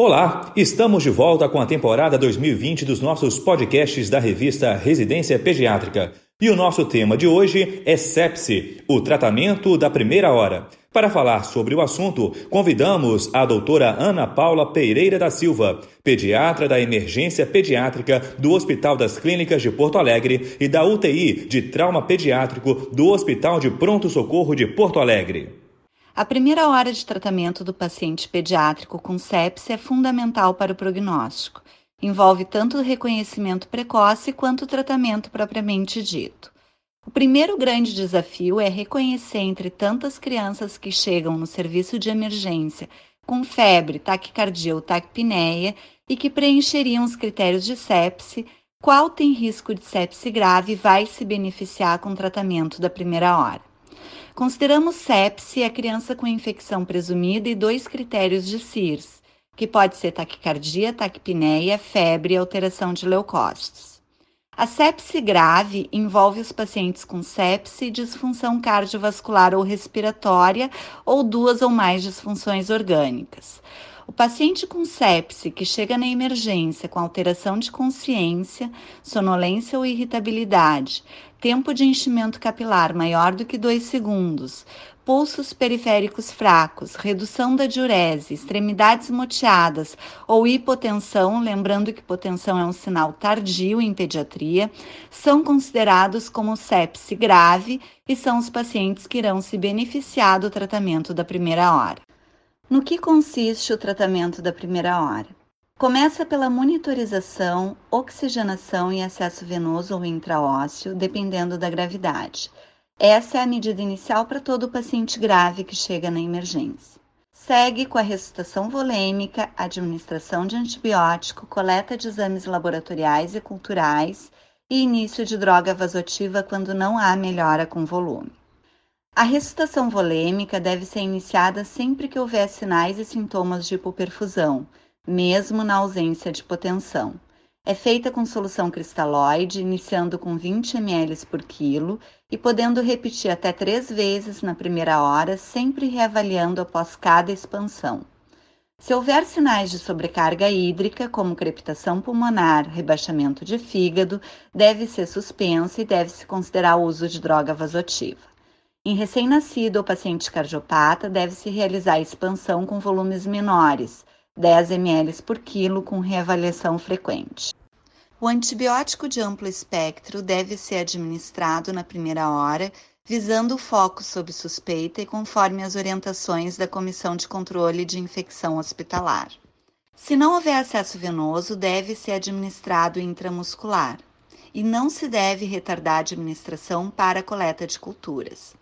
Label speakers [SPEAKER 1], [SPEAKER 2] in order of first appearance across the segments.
[SPEAKER 1] Olá, estamos de volta com a temporada 2020 dos nossos podcasts da revista Residência Pediátrica. E o nosso tema de hoje é sepse, o tratamento da primeira hora. Para falar sobre o assunto, convidamos a doutora Ana Paula Pereira da Silva, pediatra da emergência pediátrica do Hospital das Clínicas de Porto Alegre e da UTI de trauma pediátrico do Hospital de Pronto Socorro de Porto Alegre.
[SPEAKER 2] A primeira hora de tratamento do paciente pediátrico com sepse é fundamental para o prognóstico. Envolve tanto o reconhecimento precoce quanto o tratamento propriamente dito. O primeiro grande desafio é reconhecer entre tantas crianças que chegam no serviço de emergência com febre, taquicardia ou taquipneia e que preencheriam os critérios de sepse, qual tem risco de sepse grave e vai se beneficiar com o tratamento da primeira hora. Consideramos sepse a criança com infecção presumida e dois critérios de CIRS, que pode ser taquicardia, taquipneia, febre e alteração de leucócitos. A sepse grave envolve os pacientes com sepse e disfunção cardiovascular ou respiratória ou duas ou mais disfunções orgânicas. O paciente com sepse que chega na emergência com alteração de consciência, sonolência ou irritabilidade, tempo de enchimento capilar maior do que 2 segundos, pulsos periféricos fracos, redução da diurese, extremidades moteadas ou hipotensão, lembrando que hipotensão é um sinal tardio em pediatria, são considerados como sepse grave e são os pacientes que irão se beneficiar do tratamento da primeira hora. No que consiste o tratamento da primeira hora? Começa pela monitorização, oxigenação e acesso venoso ou intraósseo, dependendo da gravidade. Essa é a medida inicial para todo paciente grave que chega na emergência. Segue com a ressuscitação volêmica, administração de antibiótico, coleta de exames laboratoriais e culturais e início de droga vasotiva quando não há melhora com volume. A ressuscitação volêmica deve ser iniciada sempre que houver sinais e sintomas de hipoperfusão, mesmo na ausência de hipotensão. É feita com solução cristalóide, iniciando com 20 ml por quilo e podendo repetir até três vezes na primeira hora, sempre reavaliando após cada expansão. Se houver sinais de sobrecarga hídrica, como crepitação pulmonar, rebaixamento de fígado, deve ser suspensa e deve-se considerar o uso de droga vasotiva. Em recém-nascido ou paciente cardiopata, deve-se realizar a expansão com volumes menores, 10 ml por quilo, com reavaliação frequente. O antibiótico de amplo espectro deve ser administrado na primeira hora, visando o foco sob suspeita e conforme as orientações da Comissão de Controle de Infecção Hospitalar. Se não houver acesso venoso, deve ser administrado intramuscular e não se deve retardar a administração para a coleta de culturas.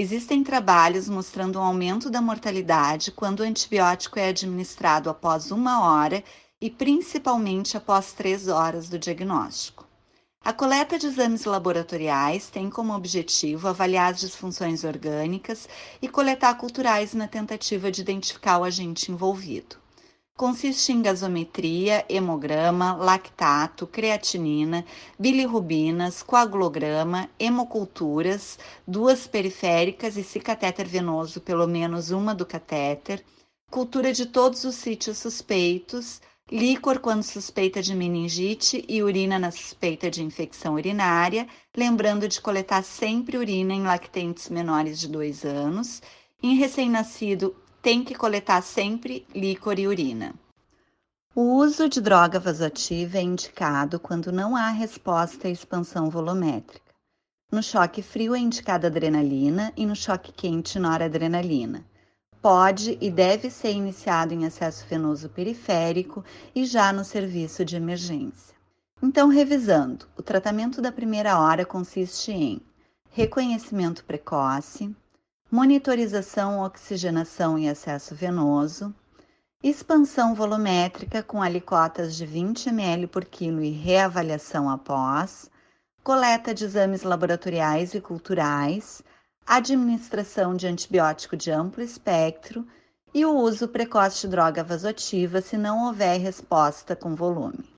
[SPEAKER 2] Existem trabalhos mostrando um aumento da mortalidade quando o antibiótico é administrado após uma hora e principalmente após três horas do diagnóstico. A coleta de exames laboratoriais tem como objetivo avaliar as disfunções orgânicas e coletar culturais na tentativa de identificar o agente envolvido. Consiste em gasometria, hemograma, lactato, creatinina, bilirrubinas, coagulograma, hemoculturas, duas periféricas e se catéter venoso, pelo menos uma do catéter, cultura de todos os sítios suspeitos, líquor quando suspeita de meningite e urina na suspeita de infecção urinária, lembrando de coletar sempre urina em lactentes menores de 2 anos. Em recém-nascido, tem que coletar sempre líquor e urina. O uso de droga vasoativa é indicado quando não há resposta à expansão volumétrica. No choque frio é indicada adrenalina e no choque quente noradrenalina. Pode e deve ser iniciado em acesso venoso periférico e já no serviço de emergência. Então, revisando, o tratamento da primeira hora consiste em reconhecimento precoce, monitorização, oxigenação e acesso venoso, expansão volumétrica com alicotas de 20 ml por quilo e reavaliação após, coleta de exames laboratoriais e culturais, administração de antibiótico de amplo espectro e o uso precoce de droga vasoativa se não houver resposta com volume.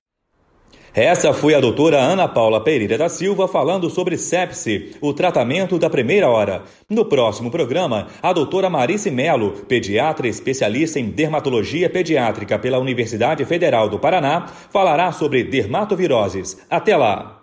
[SPEAKER 1] Essa foi a doutora Ana Paula Pereira da Silva falando sobre sepse, o tratamento da primeira hora. No próximo programa, a doutora Marice Melo, pediatra especialista em dermatologia pediátrica pela Universidade Federal do Paraná, falará sobre dermatoviroses. Até lá!